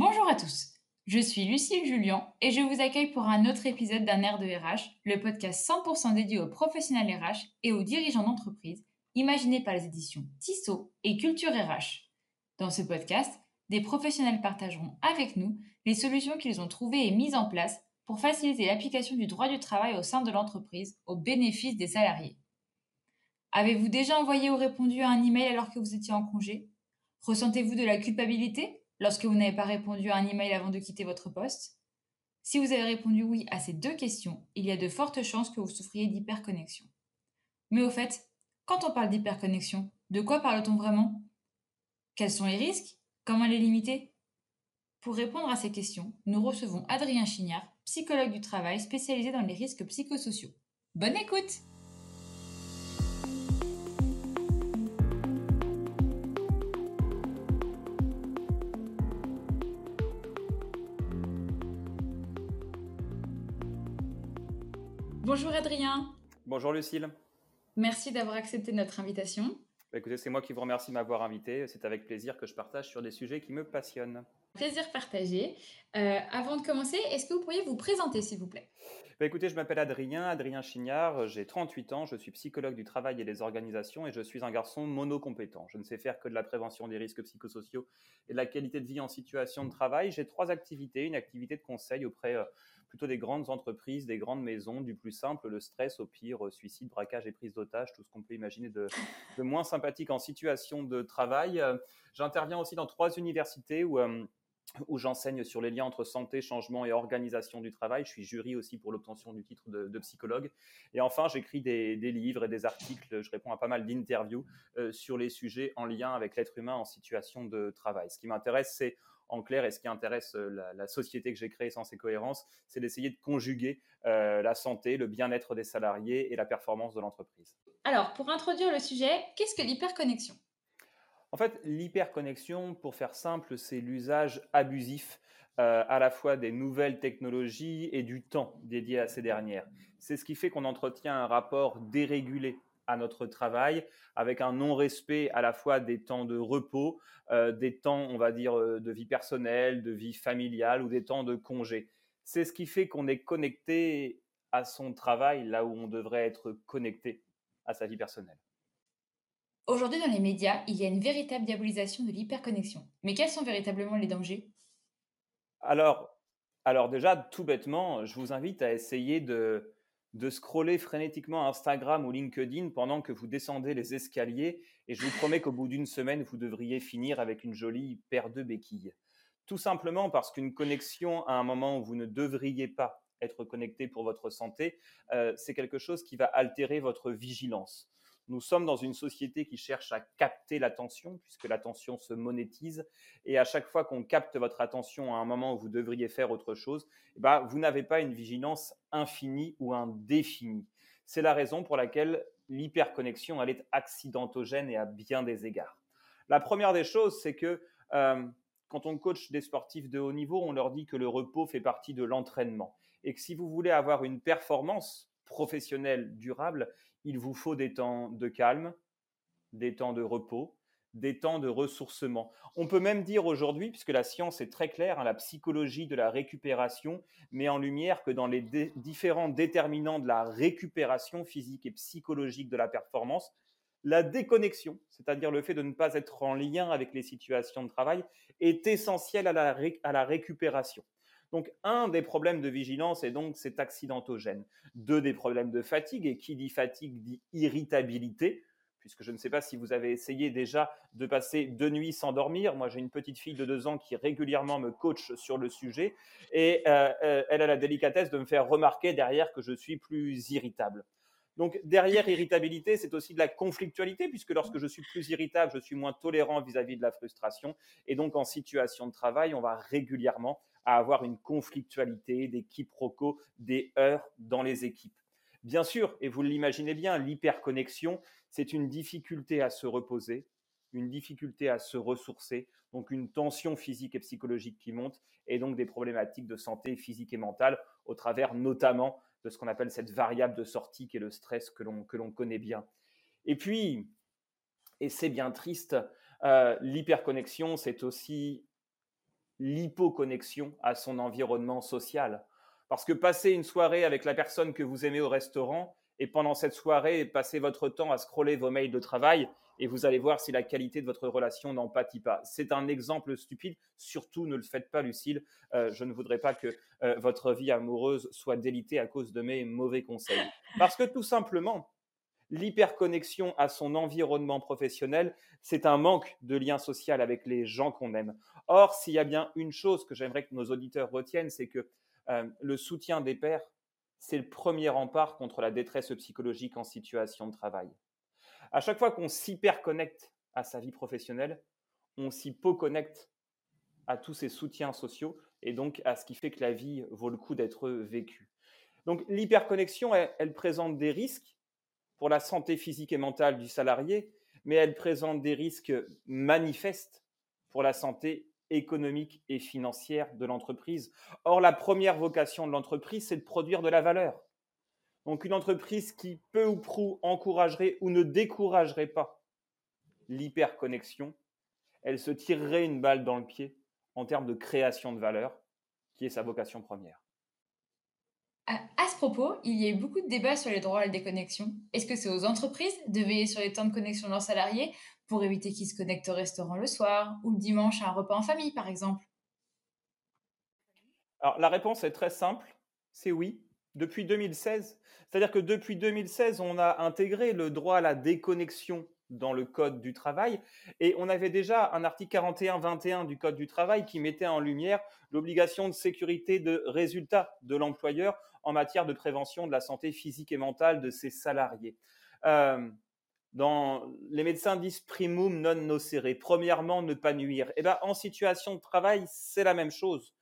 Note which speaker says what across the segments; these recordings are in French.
Speaker 1: Bonjour à tous, je suis Lucille Julien et je vous accueille pour un autre épisode d'un air de RH, le podcast 100% dédié aux professionnels RH et aux dirigeants d'entreprise, imaginé par les éditions Tissot et Culture RH. Dans ce podcast, des professionnels partageront avec nous les solutions qu'ils ont trouvées et mises en place pour faciliter l'application du droit du travail au sein de l'entreprise au bénéfice des salariés. Avez-vous déjà envoyé ou répondu à un email alors que vous étiez en congé? Ressentez-vous de la culpabilité? Lorsque vous n'avez pas répondu à un email avant de quitter votre poste. Si vous avez répondu oui à ces deux questions, il y a de fortes chances que vous souffriez d'hyperconnexion. Mais au fait, quand on parle d'hyperconnexion, de quoi parle-t-on vraiment? Quels sont les risques? Comment les limiter? Pour répondre à ces questions, nous recevons Adrien Chignard, psychologue du travail spécialisé dans les risques psychosociaux. Bonne écoute Bonjour Adrien.
Speaker 2: Bonjour Lucille.
Speaker 1: Merci d'avoir accepté notre invitation.
Speaker 2: Bah, écoutez, c'est moi qui vous remercie de m'avoir invité. C'est avec plaisir que je partage sur des sujets qui me passionnent.
Speaker 1: Plaisir partagé. Euh, avant de commencer, est-ce que vous pourriez vous présenter, s'il vous plaît?
Speaker 2: Bah, Écoutez, je m'appelle Adrien, Adrien Chignard, j'ai 38 ans, je suis psychologue du travail et des organisations et je suis un garçon monocompétent. Je ne sais faire que de la prévention des risques psychosociaux et de la qualité de vie en situation de travail. J'ai trois activités. Une activité de conseil auprès euh, plutôt des grandes entreprises, des grandes maisons, du plus simple, le stress, au pire, euh, suicide, braquage et prise d'otage, tout ce qu'on peut imaginer de, moins sympathique en situation de travail. Euh, j'interviens aussi dans trois universités euh, où j'enseigne sur les liens entre santé, changement et organisation du travail. Je suis jury aussi pour l'obtention du titre de, psychologue. Et enfin, j'écris des, livres et des articles, je réponds à pas mal d'interviews sur les sujets en lien avec l'être humain en situation de travail. Ce qui m'intéresse, c'est en clair, et ce qui intéresse euh, la, société que j'ai créée sans ces cohérences, c'est d'essayer de conjuguer euh, la santé, le bien-être des salariés et la performance de l'entreprise.
Speaker 1: Alors, pour introduire le sujet, qu'est-ce que l'hyperconnexion?
Speaker 2: En fait, l'hyperconnexion, pour faire simple, c'est l'usage abusif euh, à la fois des nouvelles technologies et du temps dédié à ces dernières. C'est ce qui fait qu'on entretient un rapport dérégulé à notre travail, avec un non-respect à la fois des temps de repos, euh, des temps, on va dire, euh, de vie personnelle, de vie familiale ou des temps de congé. C'est ce qui fait qu'on est connecté à son travail là où on devrait être connecté à sa vie personnelle.
Speaker 1: Aujourd'hui, dans les médias, il y a une véritable diabolisation de l'hyperconnexion. Mais quels sont véritablement les dangers?
Speaker 2: Alors, alors déjà, tout bêtement, je vous invite à essayer de, de scroller frénétiquement Instagram ou LinkedIn pendant que vous descendez les escaliers et je vous promets qu'au bout d'une semaine, vous devriez finir avec une jolie paire de béquilles. Tout simplement parce qu'une connexion à un moment où vous ne devriez pas être connecté pour votre santé, euh, c'est quelque chose qui va altérer votre vigilance. Nous sommes dans une société qui cherche à capter l'attention, puisque l'attention se monétise. Et à chaque fois qu'on capte votre attention à un moment où vous devriez faire autre chose, eh ben, vous n'avez pas une vigilance infinie ou indéfinie. C'est la raison pour laquelle l'hyperconnexion, elle est accidentogène et à bien des égards. La première des choses, c'est que euh, quand on coach des sportifs de haut niveau, on leur dit que le repos fait partie de l'entraînement. Et que si vous voulez avoir une performance professionnelle durable, il vous faut des temps de calme, des temps de repos, des temps de ressourcement. On peut même dire aujourd'hui, puisque la science est très claire, hein, la psychologie de la récupération met en lumière que dans les différents déterminants de la récupération physique et psychologique de la performance, la déconnexion, c'est-à-dire le fait de ne pas être en lien avec les situations de travail, est essentielle à la récupération. Donc, un des problèmes de vigilance est donc cet accidentogène. Deux des problèmes de fatigue, et qui dit fatigue dit irritabilité, puisque je ne sais pas si vous avez essayé déjà de passer deux nuits sans dormir. Moi, j'ai une petite fille de deux ans qui régulièrement me coach sur le sujet, et euh, euh, elle a la délicatesse de me faire remarquer derrière que je suis plus irritable. Donc derrière irritabilité, c'est aussi de la conflictualité, puisque lorsque je suis plus irritable, je suis moins tolérant vis-à-vis -vis de la frustration. Et donc en situation de travail, on va régulièrement à avoir une conflictualité, des quiproquos, des heurts dans les équipes. Bien sûr, et vous l'imaginez bien, l'hyperconnexion, c'est une difficulté à se reposer, une difficulté à se ressourcer, donc une tension physique et psychologique qui monte, et donc des problématiques de santé physique et mentale, au travers notamment de ce qu'on appelle cette variable de sortie qui est le stress que l'on connaît bien. Et puis, et c'est bien triste, euh, l'hyperconnexion, c'est aussi l'hypoconnexion à son environnement social. Parce que passer une soirée avec la personne que vous aimez au restaurant et pendant cette soirée, passer votre temps à scroller vos mails de travail et vous allez voir si la qualité de votre relation n'en pâtit pas. C'est un exemple stupide. Surtout, ne le faites pas, Lucille. Euh, je ne voudrais pas que euh, votre vie amoureuse soit délitée à cause de mes mauvais conseils. Parce que tout simplement, l'hyperconnexion à son environnement professionnel, c'est un manque de lien social avec les gens qu'on aime. Or, s'il y a bien une chose que j'aimerais que nos auditeurs retiennent, c'est que euh, le soutien des pairs, c'est le premier rempart contre la détresse psychologique en situation de travail. À chaque fois qu'on s'hyperconnecte à sa vie professionnelle, on s'hypoconnecte à tous ces soutiens sociaux et donc à ce qui fait que la vie vaut le coup d'être vécue. Donc l'hyperconnexion, elle, présente des risques pour la santé physique et mentale du salarié, mais elle présente des risques manifestes pour la santé économique et financière de l'entreprise. Or, la première vocation de l'entreprise, c'est de produire de la valeur. Donc une entreprise qui peu ou prou encouragerait ou ne découragerait pas l'hyperconnexion, elle se tirerait une balle dans le pied en termes de création de valeur, qui est sa vocation première.
Speaker 1: À, ce propos, il y a eu beaucoup de débats sur les droits à la déconnexion. Est-ce que c'est aux entreprises de veiller sur les temps de connexion de leurs salariés pour éviter qu'ils se connectent au restaurant le soir ou le dimanche à un repas en famille, par exemple?
Speaker 2: Alors la réponse est très simple, c'est oui depuis 2016. C'est-à-dire que depuis 2016, on a intégré le droit à la déconnexion dans le Code du travail. Et on avait déjà un article 41-21 du Code du travail qui mettait en lumière l'obligation de sécurité de résultats de l'employeur en matière de prévention de la santé physique et mentale de ses salariés. Euh, dans, les médecins disent primum non nocere, premièrement ne pas nuire. Et eh ben, en situation de travail, c'est la même chose.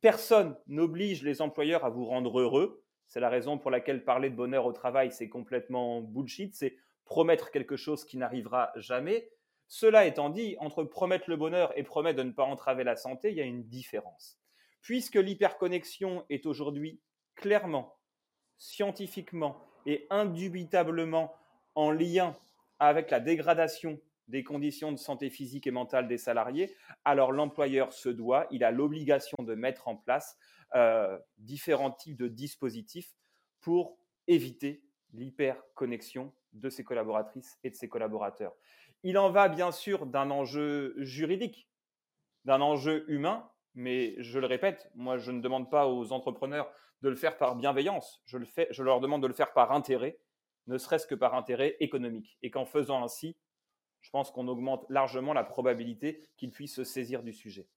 Speaker 2: Personne n'oblige les employeurs à vous rendre heureux. C'est la raison pour laquelle parler de bonheur au travail, c'est complètement bullshit. C'est promettre quelque chose qui n'arrivera jamais. Cela étant dit, entre promettre le bonheur et promettre de ne pas entraver la santé, il y a une différence. Puisque l'hyperconnexion est aujourd'hui clairement, scientifiquement et indubitablement en lien avec la dégradation des conditions de santé physique et mentale des salariés, alors l'employeur se doit, il a l'obligation de mettre en place euh, différents types de dispositifs pour éviter l'hyperconnexion de ses collaboratrices et de ses collaborateurs. Il en va bien sûr d'un enjeu juridique, d'un enjeu humain, mais je le répète, moi je ne demande pas aux entrepreneurs de le faire par bienveillance, je, le fais, je leur demande de le faire par intérêt, ne serait-ce que par intérêt économique. Et qu'en faisant ainsi, je pense qu'on augmente largement la probabilité qu'ils puissent se saisir du sujet.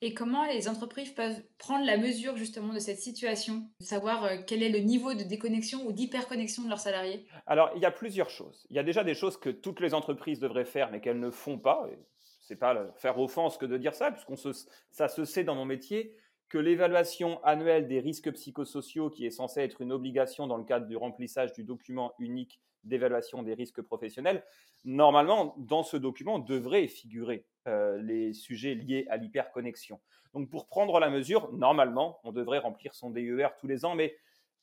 Speaker 1: Et comment les entreprises peuvent prendre la mesure justement de cette situation, de savoir euh, quel est le niveau de déconnexion ou d'hyperconnexion de leurs salariés?
Speaker 2: Alors, il y a plusieurs choses. Il y a déjà des choses que toutes les entreprises devraient faire, mais qu'elles ne font pas. Ce n'est pas faire offense que de dire ça, puisqu'on ça se sait dans mon métier que l'évaluation annuelle des risques psychosociaux, qui est censée être une obligation dans le cadre du remplissage du document unique d'évaluation des risques professionnels, normalement, dans ce document devraient figurer euh, les sujets liés à l'hyperconnexion. Donc, pour prendre la mesure, normalement, on devrait remplir son DER tous les ans, mais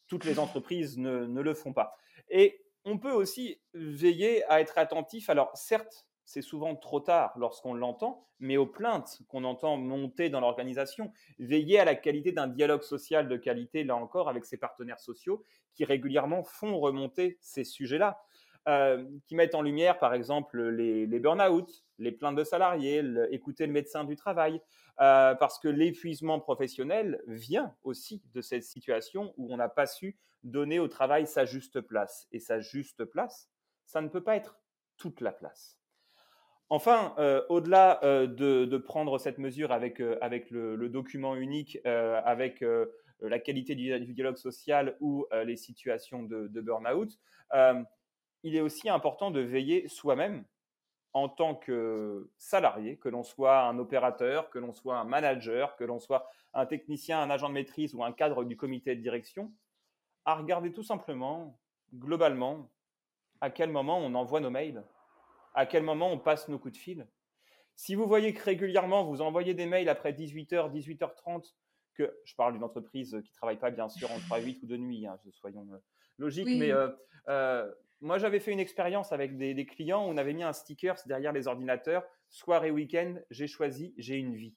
Speaker 2: toutes les entreprises ne, ne le font pas. Et on peut aussi veiller à être attentif. Alors, certes, c'est souvent trop tard lorsqu'on l'entend, mais aux plaintes qu'on entend monter dans l'organisation, veiller à la qualité d'un dialogue social de qualité, là encore, avec ses partenaires sociaux, qui régulièrement font remonter ces sujets-là, euh, qui mettent en lumière, par exemple, les, burn-out, les plaintes de salariés, écouter le médecin du travail, euh, parce que l'épuisement professionnel vient aussi de cette situation où on n'a pas su donner au travail sa juste place. Et sa juste place, ça ne peut pas être toute la place. Enfin, euh, au-delà euh, de, prendre cette mesure avec, euh, le, document unique, avec la qualité du, dialogue social ou les situations de, de burn-out, il est aussi important de veiller soi-même en tant que salarié, que l'on soit un opérateur, que l'on soit un manager, que l'on soit un technicien, un agent de maîtrise ou un cadre du comité de direction, à regarder tout simplement, globalement, à quel moment on envoie nos mails à quel moment on passe nos coups de fil. Si vous voyez que régulièrement vous envoyez des mails après 18h, 18h30, que je parle d'une entreprise qui ne travaille pas bien sûr entre 3 8 ou de nuit, hein, soyons euh, logiques, mais euh, euh, moi j'avais fait une expérience avec des, clients où on avait mis un sticker derrière les ordinateurs, soir et week-end, j'ai choisi, j'ai une vie.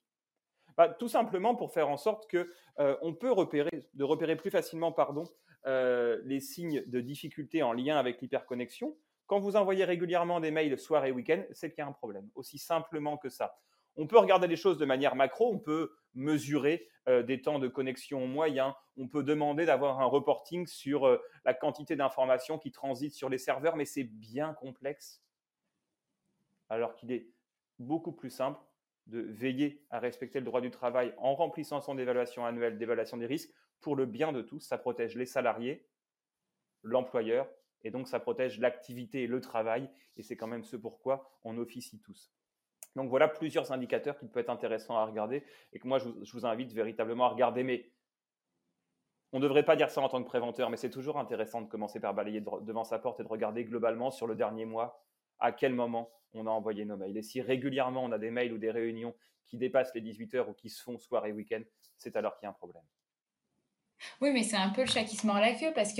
Speaker 2: bah, Tout simplement pour faire en sorte que on peut repérer, de repérer plus facilement pardon, les signes de difficulté en lien avec l'hyperconnexion. Quand vous envoyez régulièrement des mails soir et week-end, c'est qu'il y a un problème, aussi simplement que ça. On peut regarder les choses de manière macro, on peut mesurer euh, des temps de connexion moyens, on peut demander d'avoir un reporting sur euh, la quantité d'informations qui transitent sur les serveurs, mais c'est bien complexe. Alors qu'il est beaucoup plus simple de veiller à respecter le droit du travail en remplissant son évaluation annuelle d'évaluation des risques pour le bien de tous. Ça protège les salariés, l'employeur, et donc ça protège l'activité et le travail, et c'est quand même ce pourquoi on officie tous. Donc voilà plusieurs indicateurs qui peuvent être intéressants à regarder et que moi je vous, invite véritablement à regarder. Mais on ne devrait pas dire ça en tant que préventeur, mais c'est toujours intéressant de commencer par balayer devant sa porte et de regarder globalement sur le dernier mois à quel moment on a envoyé nos mails. Et si régulièrement on a des mails ou des réunions qui dépassent les 18 heures ou qui se font soir et week-end, c'est alors qu'il y a un problème.
Speaker 1: Oui, mais c'est un peu le chat qui se mord la queue parce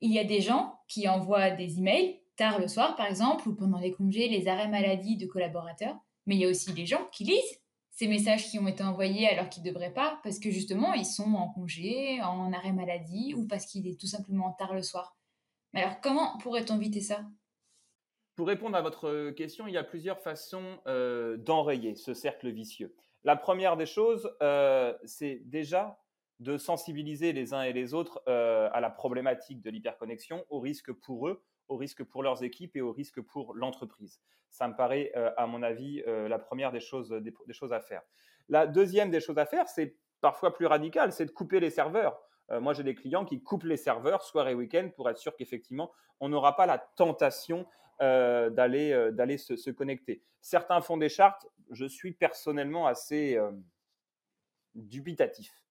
Speaker 1: qu'il y a des gens qui envoient des emails tard le soir, par exemple, ou pendant les congés, les arrêts maladie de collaborateurs, mais il y a aussi des gens qui lisent ces messages qui ont été envoyés alors qu'ils ne devraient pas, parce que justement, ils sont en congé, en arrêt maladie, ou parce qu'il est tout simplement tard le soir. Mais alors, comment pourrait-on éviter ça?
Speaker 2: Pour répondre à votre question, il y a plusieurs façons euh, d'enrayer ce cercle vicieux. La première des choses, euh, c'est déjà de sensibiliser les uns et les autres euh, à la problématique de l'hyperconnexion, au risque pour eux, au risque pour leurs équipes et au risque pour l'entreprise. Ça me paraît, euh, à mon avis, euh, la première des choses, des, choses à faire. La deuxième des choses à faire, c'est parfois plus radical, c'est de couper les serveurs. Moi, j'ai des clients qui coupent les serveurs soir et week-end pour être sûr qu'effectivement, on n'aura pas la tentation d'aller d'aller se, connecter. Certains font des chartes. Je suis personnellement assez dubitatif,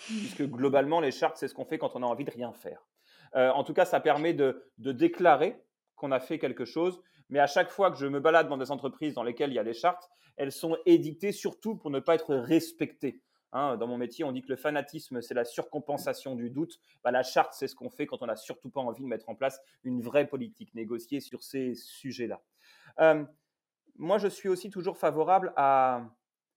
Speaker 2: puisque globalement, les chartes, c'est ce qu'on fait quand on a envie de rien faire. en tout cas, ça permet de, de déclarer qu'on a fait quelque chose mais à chaque fois que je me balade dans des entreprises dans lesquelles il y a des chartes, elles sont édictées surtout pour ne pas être respectées. Hein, dans mon métier, on dit que le fanatisme, c'est la surcompensation du doute. Bah, la charte, c'est ce qu'on fait quand on n'a surtout pas envie de mettre en place une vraie politique négociée sur ces sujets-là. Euh, moi, je suis aussi toujours favorable à,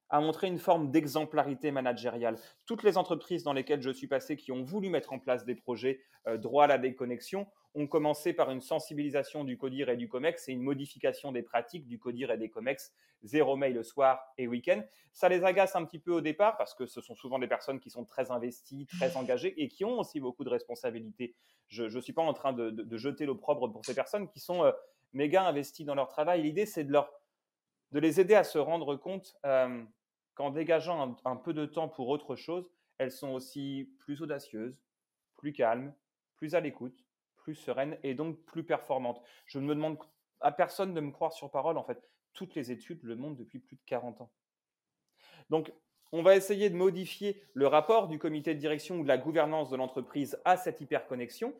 Speaker 2: à montrer une forme d'exemplarité managériale. Toutes les entreprises dans lesquelles je suis passé qui ont voulu mettre en place des projets euh, droit à la déconnexion ont commencé par une sensibilisation du CODIR et du COMEX et une modification des pratiques du CODIR et des COMEX, zéro mail le soir et week-end. Ça les agace un petit peu au départ parce que ce sont souvent des personnes qui sont très investies, très engagées et qui ont aussi beaucoup de responsabilités. Je ne suis pas en train de, jeter l'opprobre pour ces personnes qui sont euh, méga investies dans leur travail. L'idée, c'est de, leur, de les aider à se rendre compte euh, qu'en dégageant un, peu de temps pour autre chose, elles sont aussi plus audacieuses, plus calmes, plus à l'écoute, plus sereines et donc plus performantes. Je ne me demande à personne de me croire sur parole, en fait. Toutes les études le montrent depuis plus de 40 ans. Donc, on va essayer de modifier le rapport du comité de direction ou de la gouvernance de l'entreprise à cette hyperconnexion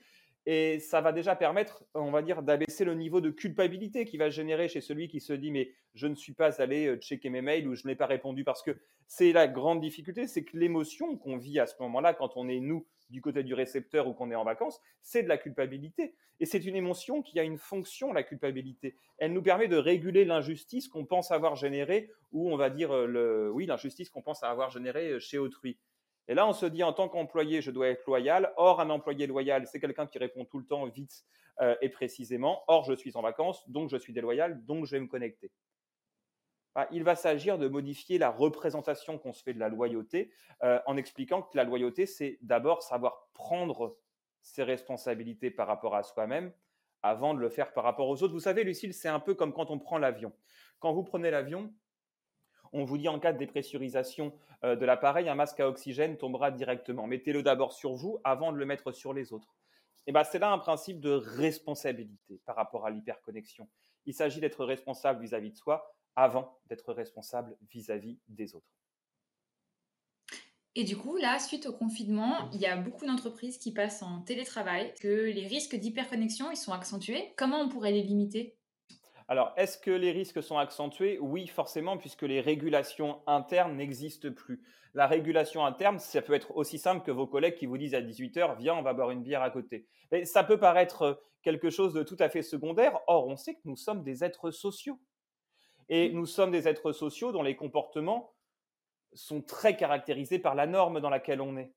Speaker 2: et ça va déjà permettre, on va dire, d'abaisser le niveau de culpabilité qui va générer chez celui qui se dit mais je ne suis pas allé euh, checker mes mails ou je n'ai pas répondu parce que c'est la grande difficulté, c'est que l'émotion qu'on vit à ce moment-là quand on est nous du côté du récepteur ou qu'on est en vacances, c'est de la culpabilité. Et c'est une émotion qui a une fonction, la culpabilité. Elle nous permet de réguler l'injustice qu'on pense avoir générée ou on va dire euh, le, oui l'injustice qu'on pense avoir générée euh, chez autrui. Et là, on se dit en tant qu'employé, je dois être loyal. Or, un employé loyal, c'est quelqu'un qui répond tout le temps vite euh, et précisément. Or, je suis en vacances, donc je suis déloyal, donc je vais me connecter. Ah, il va s'agir de modifier la représentation qu'on se fait de la loyauté euh, en expliquant que la loyauté, c'est d'abord savoir prendre ses responsabilités par rapport à soi-même avant de le faire par rapport aux autres. Vous savez, Lucille, c'est un peu comme quand on prend l'avion. Quand vous prenez l'avion, on vous dit en cas de dépressurisation euh, de l'appareil, un masque à oxygène tombera directement. Mettez-le d'abord sur vous avant de le mettre sur les autres. Et ben, c'est là un principe de responsabilité par rapport à l'hyperconnexion. Il s'agit d'être responsable vis-à-vis de soi avant d'être responsable vis-à-vis des autres.
Speaker 1: Et du coup, là, suite au confinement, il y a beaucoup d'entreprises qui passent en télétravail, que les risques d'hyperconnexion, ils sont accentués. Comment on pourrait les limiter?
Speaker 2: Alors, est-ce que les risques sont accentués? Oui, forcément, puisque les régulations internes n'existent plus. La régulation interne, ça peut être aussi simple que vos collègues qui vous disent à 18h, viens, on va boire une bière à côté. Mais ça peut paraître euh, quelque chose de tout à fait secondaire. Or, on sait que nous sommes des êtres sociaux. Et mmh. nous sommes des êtres sociaux dont les comportements sont très caractérisés par la norme dans laquelle on est.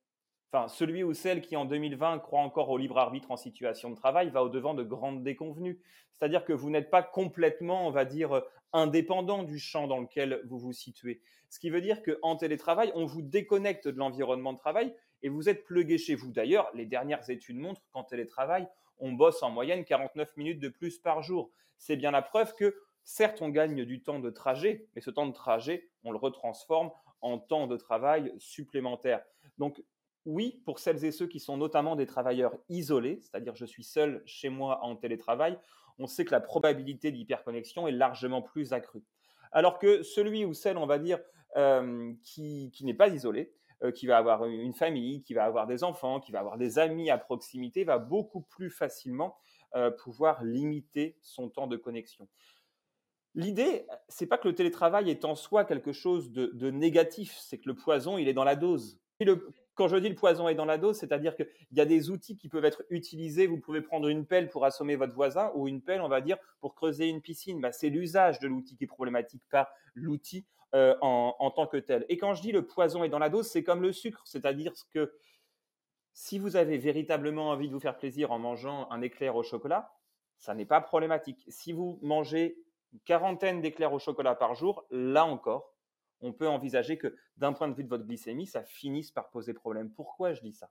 Speaker 2: Enfin, celui ou celle qui en 2020 croit encore au libre arbitre en situation de travail va au-devant de grandes déconvenues. C'est-à-dire que vous n'êtes pas complètement, on va dire, indépendant du champ dans lequel vous vous situez. Ce qui veut dire qu'en télétravail, on vous déconnecte de l'environnement de travail et vous êtes plugué chez vous. D'ailleurs, les dernières études montrent qu'en télétravail, on bosse en moyenne 49 minutes de plus par jour. C'est bien la preuve que, certes, on gagne du temps de trajet, mais ce temps de trajet, on le retransforme en temps de travail supplémentaire. Donc, oui, pour celles et ceux qui sont notamment des travailleurs isolés, c'est-à-dire je suis seul chez moi en télétravail, on sait que la probabilité d'hyperconnexion est largement plus accrue. Alors que celui ou celle, on va dire, euh, qui, n'est pas isolé, euh, qui va avoir une famille, qui va avoir des enfants, qui va avoir des amis à proximité, va beaucoup plus facilement euh, pouvoir limiter son temps de connexion. L'idée, c'est pas que le télétravail est en soi quelque chose de, de négatif, c'est que le poison, il est dans la dose. Quand je dis le poison est dans la dose, c'est-à-dire qu'il y a des outils qui peuvent être utilisés. Vous pouvez prendre une pelle pour assommer votre voisin ou une pelle, on va dire, pour creuser une piscine. Bah, c'est l'usage de l'outil qui est problématique, pas l'outil euh, en, tant que tel. Et quand je dis le poison est dans la dose, c'est comme le sucre, c'est-à-dire que si vous avez véritablement envie de vous faire plaisir en mangeant un éclair au chocolat, ça n'est pas problématique. Si vous mangez une quarantaine d'éclairs au chocolat par jour, là encore, on peut envisager que d'un point de vue de votre glycémie, ça finisse par poser problème. Pourquoi je dis ça?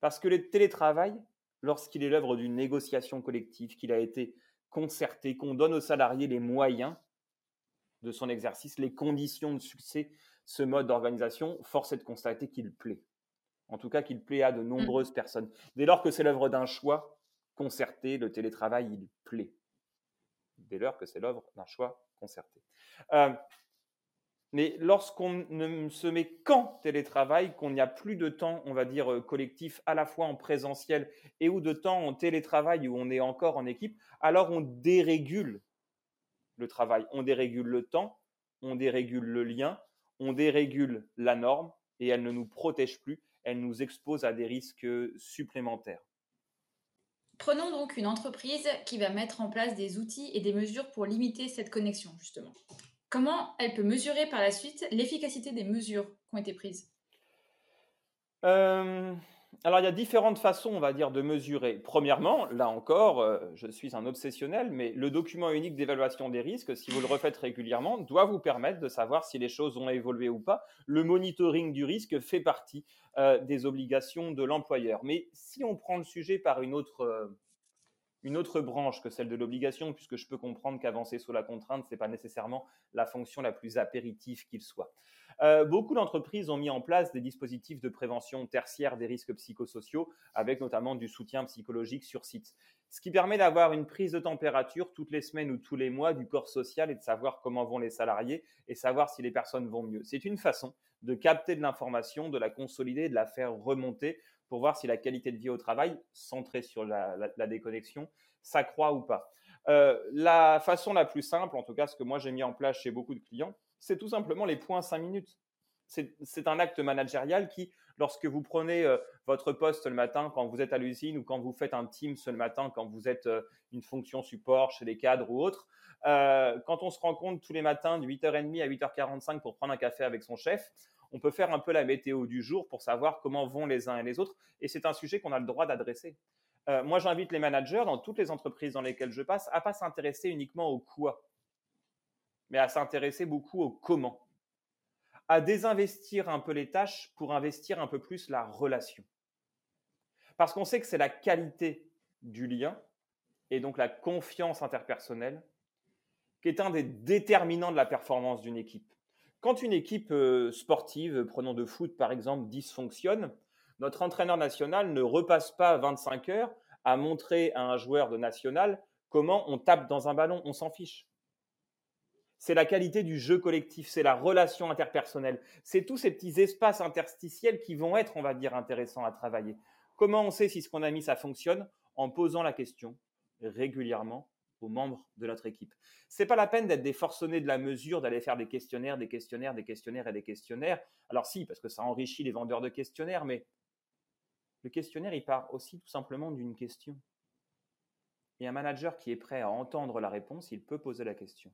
Speaker 2: Parce que le télétravail, lorsqu'il est l'œuvre d'une négociation collective, qu'il a été concerté, qu'on donne aux salariés les moyens de son exercice, les conditions de succès, ce mode d'organisation, force est de constater qu'il plaît. En tout cas, qu'il plaît à de mmh. nombreuses personnes. Dès lors que c'est l'œuvre d'un choix concerté, le télétravail, il plaît. Dès lors que c'est l'œuvre d'un choix concerté. Euh, mais lorsqu'on ne se met qu'en télétravail, qu'on n'y a plus de temps, on va dire, euh, collectif, à la fois en présentiel et ou de temps en télétravail où on est encore en équipe, alors on dérégule le travail. On dérégule le temps, on dérégule le lien, on dérégule la norme et elle ne nous protège plus, elle nous expose à des risques supplémentaires.
Speaker 1: Prenons donc une entreprise qui va mettre en place des outils et des mesures pour limiter cette connexion, justement. Comment elle peut mesurer par la suite l'efficacité des mesures qui ont été prises?
Speaker 2: Euh, Alors, il y a différentes façons, on va dire, de mesurer. Premièrement, là encore, euh, je suis un obsessionnel, mais le document unique d'évaluation des risques, si vous le refaites régulièrement, doit vous permettre de savoir si les choses ont évolué ou pas. Le monitoring du risque fait partie euh, des obligations de l'employeur. Mais si on prend le sujet par une autre une autre branche que celle de l'obligation, puisque je peux comprendre qu'avancer sous la contrainte, ce n'est pas nécessairement la fonction la plus apéritive qu'il soit. Euh, beaucoup d'entreprises ont mis en place des dispositifs de prévention tertiaire des risques psychosociaux, avec notamment du soutien psychologique sur site, ce qui permet d'avoir une prise de température toutes les semaines ou tous les mois du corps social et de savoir comment vont les salariés et savoir si les personnes vont mieux. C'est une façon de capter de l'information, de la consolider, de la faire remonter pour voir si la qualité de vie au travail, centrée sur la, déconnexion, s'accroît ou pas. Euh, la façon la plus simple, en tout cas ce que moi j'ai mis en place chez beaucoup de clients, c'est tout simplement les points 5 minutes. C'est un acte managérial qui, lorsque vous prenez euh, votre poste le matin quand vous êtes à l'usine ou quand vous faites un team le matin quand vous êtes euh, une fonction support chez les cadres ou autres, quand on se rencontre tous les matins de 8h30 à 8h45 pour prendre un café avec son chef, on peut faire un peu la météo du jour pour savoir comment vont les uns et les autres. Et c'est un sujet qu'on a le droit d'adresser. Euh, moi, j'invite les managers dans toutes les entreprises dans lesquelles je passe à pas s'intéresser uniquement au quoi, mais à s'intéresser beaucoup au comment, à désinvestir un peu les tâches pour investir un peu plus la relation. Parce qu'on sait que c'est la qualité du lien et donc la confiance interpersonnelle qui est un des déterminants de la performance d'une équipe. Quand une équipe euh, sportive, prenons de foot par exemple, dysfonctionne, notre entraîneur national ne repasse pas 25 heures à montrer à un joueur de national comment on tape dans un ballon, on s'en fiche. C'est la qualité du jeu collectif, c'est la relation interpersonnelle, c'est tous ces petits espaces interstitiels qui vont être, on va dire, intéressants à travailler. Comment on sait si ce qu'on a mis, ça fonctionne? En posant la question régulièrement aux membres de notre équipe. C'est pas la peine d'être des forcenés de la mesure, d'aller faire des questionnaires, des questionnaires, des questionnaires et des questionnaires. Alors si, parce que ça enrichit les vendeurs de questionnaires, mais le questionnaire, il part aussi tout simplement d'une question. Et un manager qui est prêt à entendre la réponse, il peut poser la question.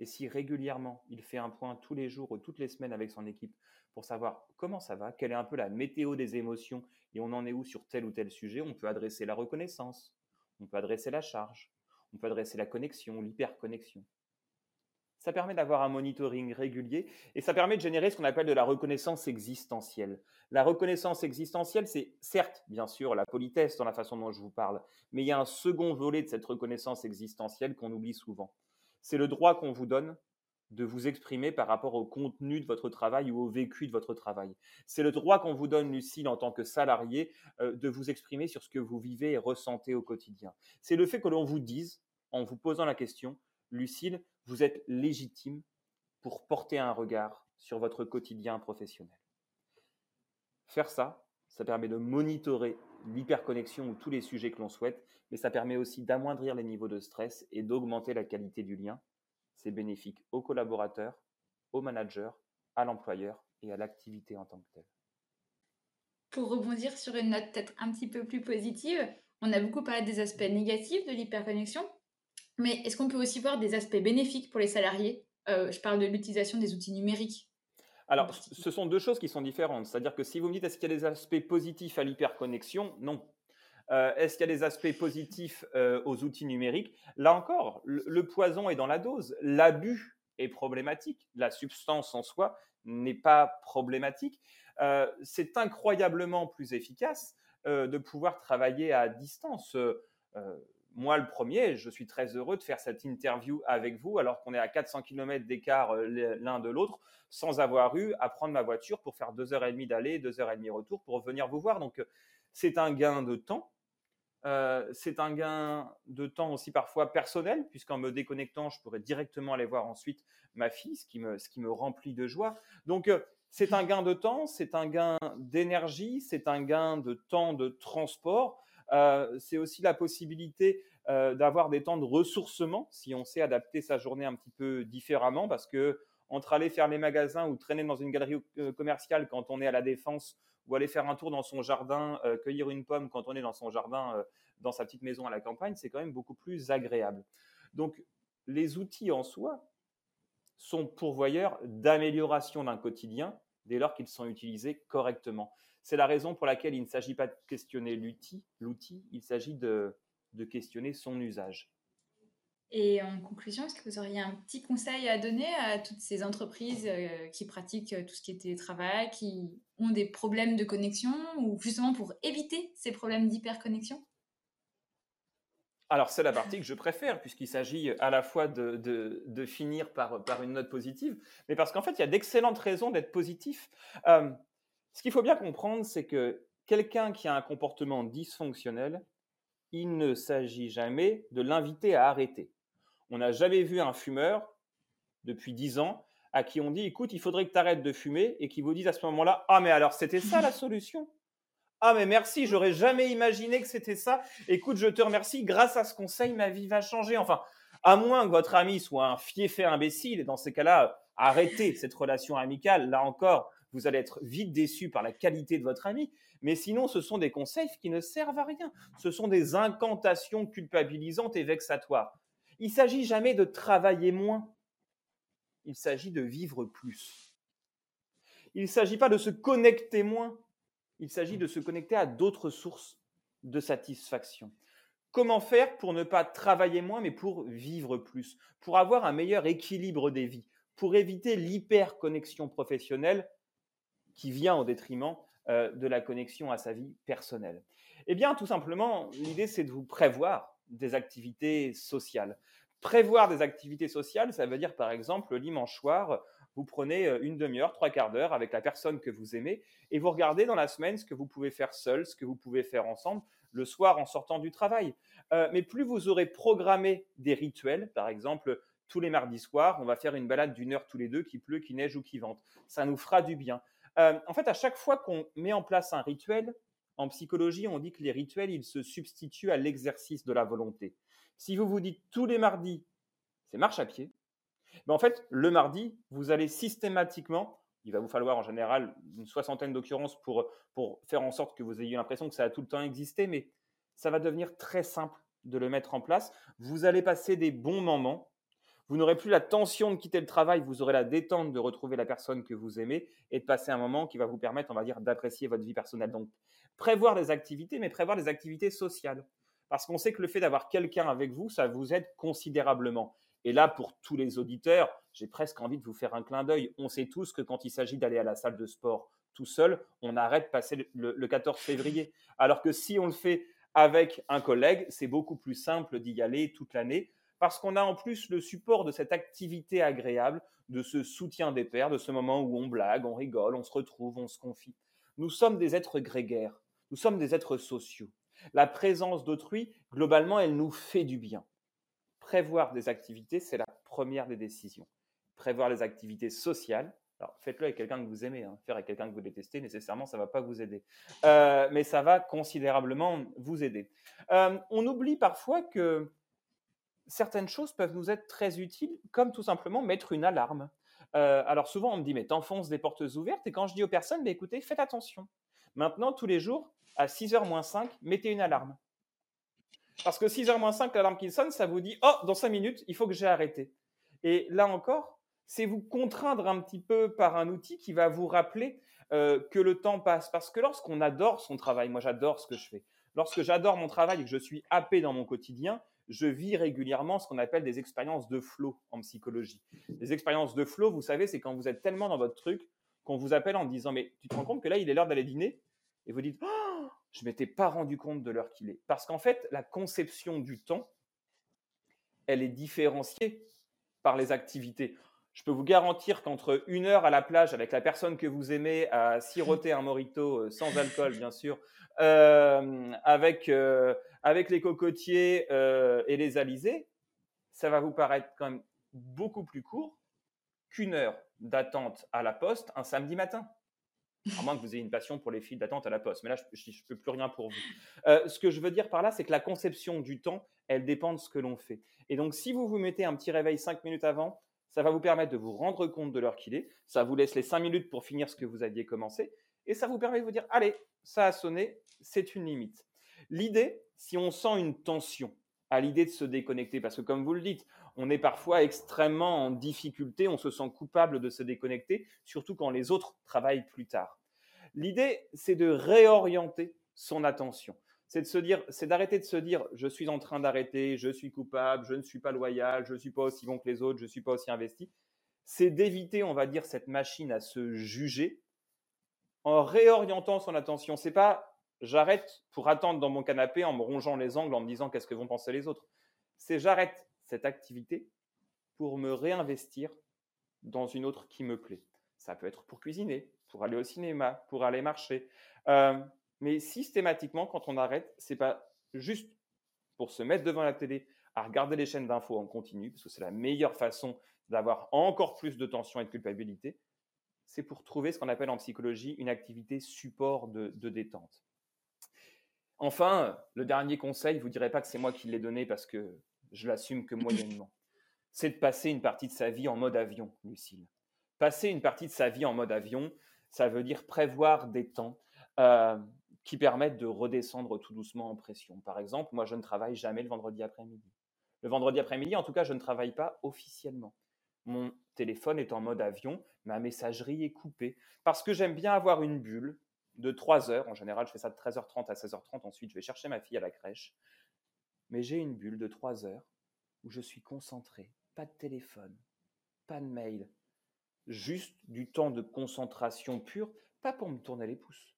Speaker 2: Et si régulièrement il fait un point tous les jours ou toutes les semaines avec son équipe pour savoir comment ça va, quelle est un peu la météo des émotions et on en est où sur tel ou tel sujet, on peut adresser la reconnaissance, on peut adresser la charge, on peut adresser la connexion, l'hyperconnexion. Ça permet d'avoir un monitoring régulier et ça permet de générer ce qu'on appelle de la reconnaissance existentielle. La reconnaissance existentielle, c'est certes, bien sûr, la politesse dans la façon dont je vous parle, mais il y a un second volet de cette reconnaissance existentielle qu'on oublie souvent. C'est le droit qu'on vous donne de vous exprimer par rapport au contenu de votre travail ou au vécu de votre travail. C'est le droit qu'on vous donne, Lucille, en tant que salarié, de vous exprimer sur ce que vous vivez et ressentez au quotidien. C'est le fait que l'on vous dise, en vous posant la question, Lucille, vous êtes légitime pour porter un regard sur votre quotidien professionnel. Faire ça, ça permet de monitorer l'hyperconnexion ou tous les sujets que l'on souhaite, mais ça permet aussi d'amoindrir les niveaux de stress et d'augmenter la qualité du lien c'est bénéfique aux collaborateurs, aux managers, à l'employeur et à l'activité en tant que telle.
Speaker 1: Pour rebondir sur une note peut-être un petit peu plus positive, on a beaucoup parlé des aspects négatifs de l'hyperconnexion, mais est-ce qu'on peut aussi voir des aspects bénéfiques pour les salariés? Euh, Je parle de l'utilisation des outils numériques.
Speaker 2: Alors, ce sont deux choses qui sont différentes. C'est-à-dire que si vous me dites est-ce qu'il y a des aspects positifs à l'hyperconnexion, non. Euh, est-ce qu'il y a des aspects positifs euh, aux outils numériques? Là encore, le, poison est dans la dose. L'abus est problématique. La substance en soi n'est pas problématique. Euh, c'est incroyablement plus efficace de pouvoir travailler à distance. Moi, le premier, je suis très heureux de faire cette interview avec vous alors qu'on est à 400 km d'écart l'un de l'autre sans avoir eu à prendre ma voiture pour faire deux heures et demie d'aller, deux heures et demie retour pour venir vous voir. Donc, c'est un gain de temps euh, c'est un gain de temps aussi parfois personnel, puisqu'en me déconnectant, je pourrais directement aller voir ensuite ma fille, ce qui me, ce qui me remplit de joie. Donc, euh, c'est un gain de temps, c'est un gain d'énergie, c'est un gain de temps de transport. Euh, c'est aussi la possibilité d'avoir des temps de ressourcement, si on sait adapter sa journée un petit peu différemment, parce que entre aller faire les magasins ou traîner dans une galerie commerciale quand on est à la défense ou aller faire un tour dans son jardin, euh, cueillir une pomme quand on est dans son jardin, euh, dans sa petite maison à la campagne, c'est quand même beaucoup plus agréable. Donc, les outils en soi sont pourvoyeurs d'amélioration d'un quotidien dès lors qu'ils sont utilisés correctement. C'est la raison pour laquelle il ne s'agit pas de questionner l'outil, l'outil, il s'agit de questionner son usage.
Speaker 1: Et en conclusion, est-ce que vous auriez un petit conseil à donner à toutes ces entreprises euh, qui pratiquent euh, tout ce qui est télétravail, qui ont des problèmes de connexion, ou justement pour éviter ces problèmes d'hyperconnexion?
Speaker 2: Alors, c'est la partie que je préfère, puisqu'il s'agit à la fois de, de, finir par, par, une note positive, mais parce qu'en fait, il y a d'excellentes raisons d'être positif. Euh, ce qu'il faut bien comprendre, c'est que quelqu'un qui a un comportement dysfonctionnel, il ne s'agit jamais de l'inviter à arrêter. On n'a jamais vu un fumeur depuis dix ans à qui on dit écoute, il faudrait que tu arrêtes de fumer et qui vous disent à ce moment-là ah mais alors c'était ça la solution. Ah mais merci, j'aurais jamais imaginé que c'était ça. Écoute, je te remercie, grâce à ce conseil, ma vie va changer. Enfin, à moins que votre ami soit un fiefé imbécile, et dans ces cas-là, arrêtez cette relation amicale. Là encore, vous allez être vite déçu par la qualité de votre ami. Mais sinon, ce sont des conseils qui ne servent à rien. Ce sont des incantations culpabilisantes et vexatoires. Il s'agit jamais de travailler moins. Il s'agit de vivre plus. Il ne s'agit pas de se connecter moins. Il s'agit de se connecter à d'autres sources de satisfaction. Comment faire pour ne pas travailler moins, mais pour vivre plus, pour avoir un meilleur équilibre des vies, pour éviter l'hyperconnexion professionnelle qui vient au détriment euh, de la connexion à sa vie personnelle Eh bien, tout simplement, l'idée, c'est de vous prévoir des activités sociales. Prévoir des activités sociales, ça veut dire par exemple le dimanche soir, vous prenez euh, une demi-heure, trois quarts d'heure avec la personne que vous aimez et vous regardez dans la semaine ce que vous pouvez faire seul, ce que vous pouvez faire ensemble, le soir en sortant du travail. Euh, mais plus vous aurez programmé des rituels, par exemple, tous les mardis soirs, on va faire une balade d'une heure tous les deux, qui pleut, qui neige ou qui vente. Ça nous fera du bien. Euh, en fait, à chaque fois qu'on met en place un rituel, en psychologie, on dit que les rituels, ils se substituent à l'exercice de la volonté. Si vous vous dites tous les mardis, c'est marche à pied, mais en fait, le mardi, vous allez systématiquement, il va vous falloir en général une soixantaine d'occurrences pour, pour faire en sorte que vous ayez l'impression que ça a tout le temps existé, mais ça va devenir très simple de le mettre en place. Vous allez passer des bons moments, Vous n'aurez plus la tension de quitter le travail, vous aurez la détente de retrouver la personne que vous aimez et de passer un moment qui va vous permettre, on va dire, d'apprécier votre vie personnelle. Donc, prévoir des activités, mais prévoir des activités sociales. Parce qu'on sait que le fait d'avoir quelqu'un avec vous, ça vous aide considérablement. Et là, pour tous les auditeurs, j'ai presque envie de vous faire un clin d'œil. On sait tous que quand il s'agit d'aller à la salle de sport tout seul, on arrête de passer le, 14 février. Alors que si on le fait avec un collègue, c'est beaucoup plus simple d'y aller toute l'année parce qu'on a en plus le support de cette activité agréable, de ce soutien des pairs, de ce moment où on blague, on rigole, on se retrouve, on se confie. Nous sommes des êtres grégaires, nous sommes des êtres sociaux. La présence d'autrui, globalement, elle nous fait du bien prévoir des activités, c'est la première des décisions. Prévoir les activités sociales. Alors, faites-le avec quelqu'un que vous aimez. Hein. Faire avec quelqu'un que vous détestez, nécessairement, ça ne va pas vous aider. Euh, mais ça va considérablement vous aider. Euh, on oublie parfois que certaines choses peuvent nous être très utiles, comme tout simplement mettre une alarme. Euh, alors souvent, on me dit, mais t'enfonces des portes ouvertes. Et quand je dis aux personnes, mais écoutez, faites attention. Maintenant, tous les jours, à 6h moins 5, mettez une alarme. Parce que 6h moins 5, l'alarme qui sonne, ça vous dit Oh, dans 5 minutes, il faut que j'ai arrêté. Et là encore, c'est vous contraindre un petit peu par un outil qui va vous rappeler euh, que le temps passe. Parce que lorsqu'on adore son travail, moi j'adore ce que je fais, lorsque j'adore mon travail et que je suis happé dans mon quotidien, je vis régulièrement ce qu'on appelle des expériences de flow en psychologie. Les expériences de flow, vous savez, c'est quand vous êtes tellement dans votre truc qu'on vous appelle en disant Mais tu te rends compte que là, il est l'heure d'aller dîner? Et vous dites oh, je m'étais pas rendu compte de l'heure qu'il est. Parce qu'en fait, la conception du temps, elle est différenciée par les activités. Je peux vous garantir qu'entre une heure à la plage avec la personne que vous aimez à siroter un morito euh, sans alcool, bien sûr, euh, avec, euh, avec les cocotiers et les alizés, ça va vous paraître quand même beaucoup plus court qu'une heure d'attente à la poste un samedi matin à moins que vous ayez une passion pour les files d'attente à la poste. Mais là, je ne peux plus rien pour vous. Ce que je veux dire par là, c'est que la conception du temps, elle dépend de ce que l'on fait. Et donc, si vous vous mettez un petit réveil cinq minutes avant, ça va vous permettre de vous rendre compte de l'heure qu'il est. Ça vous laisse les cinq minutes pour finir ce que vous aviez commencé. Et ça vous permet de vous dire, allez, ça a sonné, c'est une limite. L'idée, si on sent une tension à l'idée de se déconnecter, parce que comme vous le dites, on est parfois extrêmement en difficulté, on se sent coupable de se déconnecter, surtout quand les autres travaillent plus tard. L'idée, c'est de réorienter son attention. C'est de se dire, c'est d'arrêter de se dire, je suis en train d'arrêter, je suis coupable, je ne suis pas loyal, je ne suis pas aussi bon que les autres, je ne suis pas aussi investi. C'est d'éviter, on va dire, cette machine à se juger en réorientant son attention. C'est pas j'arrête pour attendre dans mon canapé en me rongeant les angles en me disant qu'est-ce que vont penser les autres. C'est j'arrête cette activité pour me réinvestir dans une autre qui me plaît. Ça peut être pour cuisiner, pour aller au cinéma, pour aller marcher. Euh, mais systématiquement, quand on arrête, c'est pas juste pour se mettre devant la télé à regarder les chaînes d'infos en continu, parce que c'est la meilleure façon d'avoir encore plus de tension et de culpabilité. C'est pour trouver ce qu'on appelle en psychologie une activité support de, de détente. Enfin, le dernier conseil, vous ne direz pas que c'est moi qui l'ai donné parce que je l'assume que moyennement. C'est de passer une partie de sa vie en mode avion, Lucille. Passer une partie de sa vie en mode avion, ça veut dire prévoir des temps euh, qui permettent de redescendre tout doucement en pression. Par exemple, moi, je ne travaille jamais le vendredi après-midi. Le vendredi après-midi, en tout cas, je ne travaille pas officiellement. Mon téléphone est en mode avion, ma messagerie est coupée, parce que j'aime bien avoir une bulle de 3 heures. En général, je fais ça de 13h30 à 16h30. Ensuite, je vais chercher ma fille à la crèche mais j'ai une bulle de trois heures où je suis concentré, pas de téléphone, pas de mail, juste du temps de concentration pure, pas pour me tourner les pouces.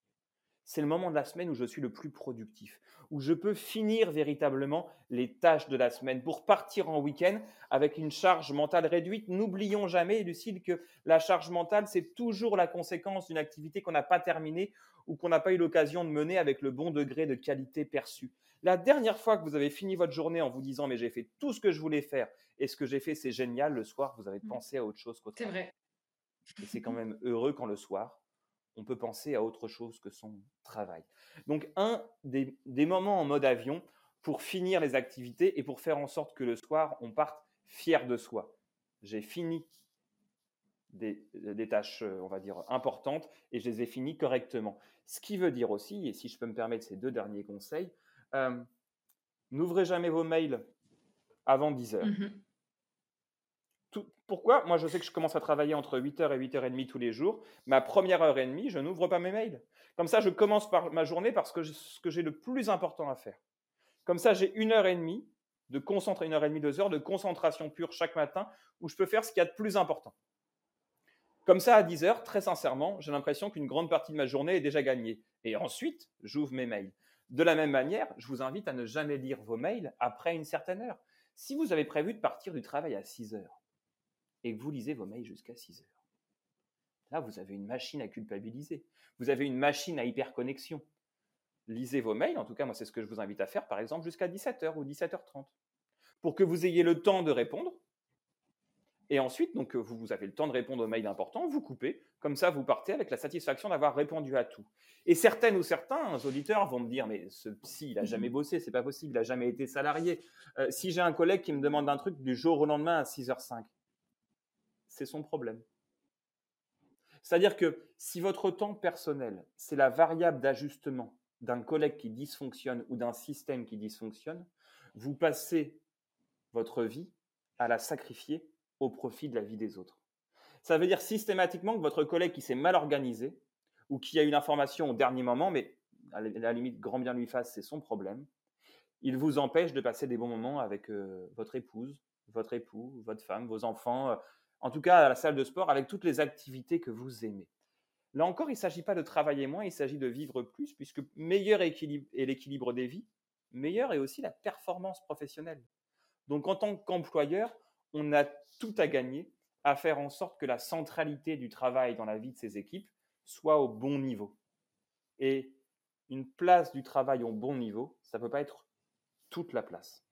Speaker 2: C'est le moment de la semaine où je suis le plus productif, où je peux finir véritablement les tâches de la semaine pour partir en week-end avec une charge mentale réduite. N'oublions jamais, Lucille, que la charge mentale, c'est toujours la conséquence d'une activité qu'on n'a pas terminée ou qu'on n'a pas eu l'occasion de mener avec le bon degré de qualité perçue. La dernière fois que vous avez fini votre journée en vous disant mais j'ai fait tout ce que je voulais faire et ce que j'ai fait c'est génial, le soir vous avez mmh. pensé à autre chose qu'au
Speaker 1: C'est vrai.
Speaker 2: Et c'est quand même heureux quand le soir on peut penser à autre chose que son travail. Donc un des, moments en mode avion pour finir les activités et pour faire en sorte que le soir on parte fier de soi. J'ai fini des, tâches, on va dire, importantes et je les ai finies correctement. Ce qui veut dire aussi, et si je peux me permettre ces deux derniers conseils, euh, n'ouvrez jamais vos mails avant 10 heures. Pourquoi? Moi, je sais que je commence à travailler entre 8h et 8h30 tous les jours. Ma première heure et demie, je n'ouvre pas mes mails. Comme ça, je commence par ma journée parce que ce que j'ai le plus important à faire. Comme ça, j'ai une heure et demie de concentration, une heure et demie, deux heures de concentration pure chaque matin où je peux faire ce qu'il y a de plus important. Comme ça, à 10 heures, très sincèrement, j'ai l'impression qu'une grande partie de ma journée est déjà gagnée. Et ensuite, j'ouvre mes mails. De la même manière, je vous invite à ne jamais lire vos mails après une certaine heure. Si vous avez prévu de partir du travail à 6 heures et que vous lisez vos mails jusqu'à 6 heures, là, vous avez une machine à culpabiliser. Vous avez une machine à hyperconnexion. Lisez vos mails, en tout cas, moi, c'est ce que je vous invite à faire, par exemple, jusqu'à 17h ou 17h30, pour que vous ayez le temps de répondre et ensuite, donc, vous, vous avez le temps de répondre aux mails importants, vous coupez. Comme ça, vous partez avec la satisfaction d'avoir répondu à tout. Et certaines ou certains auditeurs vont me dire, mais ce psy, il n'a jamais bossé, c'est pas possible, il n'a jamais été salarié. Euh, si j'ai un collègue qui me demande un truc du jour au lendemain à 6h05, c'est son problème. C'est-à-dire que si votre temps personnel, c'est la variable d'ajustement d'un collègue qui dysfonctionne ou d'un système qui dysfonctionne, vous passez votre vie à la sacrifier au profit de la vie des autres. Ça veut dire systématiquement que votre collègue qui s'est mal organisé ou qui a une information au dernier moment, mais à la limite, grand bien lui fasse, c'est son problème, il vous empêche de passer des bons moments avec euh, votre épouse, votre époux, votre femme, vos enfants, euh, en tout cas à la salle de sport, avec toutes les activités que vous aimez. Là encore, il ne s'agit pas de travailler moins, il s'agit de vivre plus, puisque meilleur est l'équilibre des vies, meilleur est aussi la performance professionnelle. Donc en tant qu'employeur, on a tout à gagner à faire en sorte que la centralité du travail dans la vie de ces équipes soit au bon niveau. Et une place du travail au bon niveau, ça ne peut pas être toute la place.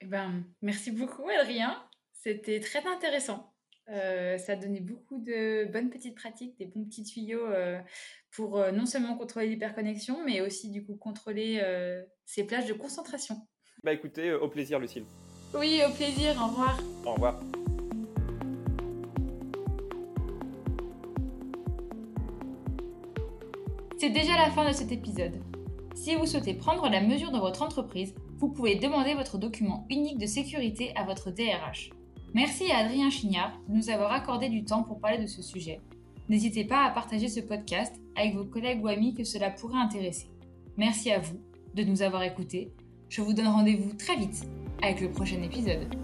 Speaker 1: Eh ben, merci beaucoup, Adrien. C'était très intéressant. Euh, ça a donné beaucoup de bonnes petites pratiques, des bons petits tuyaux euh, pour euh, non seulement contrôler l'hyperconnexion, mais aussi du coup contrôler ces plages de concentration.
Speaker 2: Bah écoutez, au plaisir, Lucille.
Speaker 1: Oui, au plaisir. Au revoir.
Speaker 2: Au revoir.
Speaker 1: C'est déjà la fin de cet épisode. Si vous souhaitez prendre la mesure de votre entreprise, vous pouvez demander votre document unique de sécurité à votre DRH. Merci à Adrien Chignard de nous avoir accordé du temps pour parler de ce sujet. N'hésitez pas à partager ce podcast avec vos collègues ou amis que cela pourrait intéresser. Merci à vous de nous avoir écoutés. Je vous donne rendez-vous très vite avec le prochain épisode.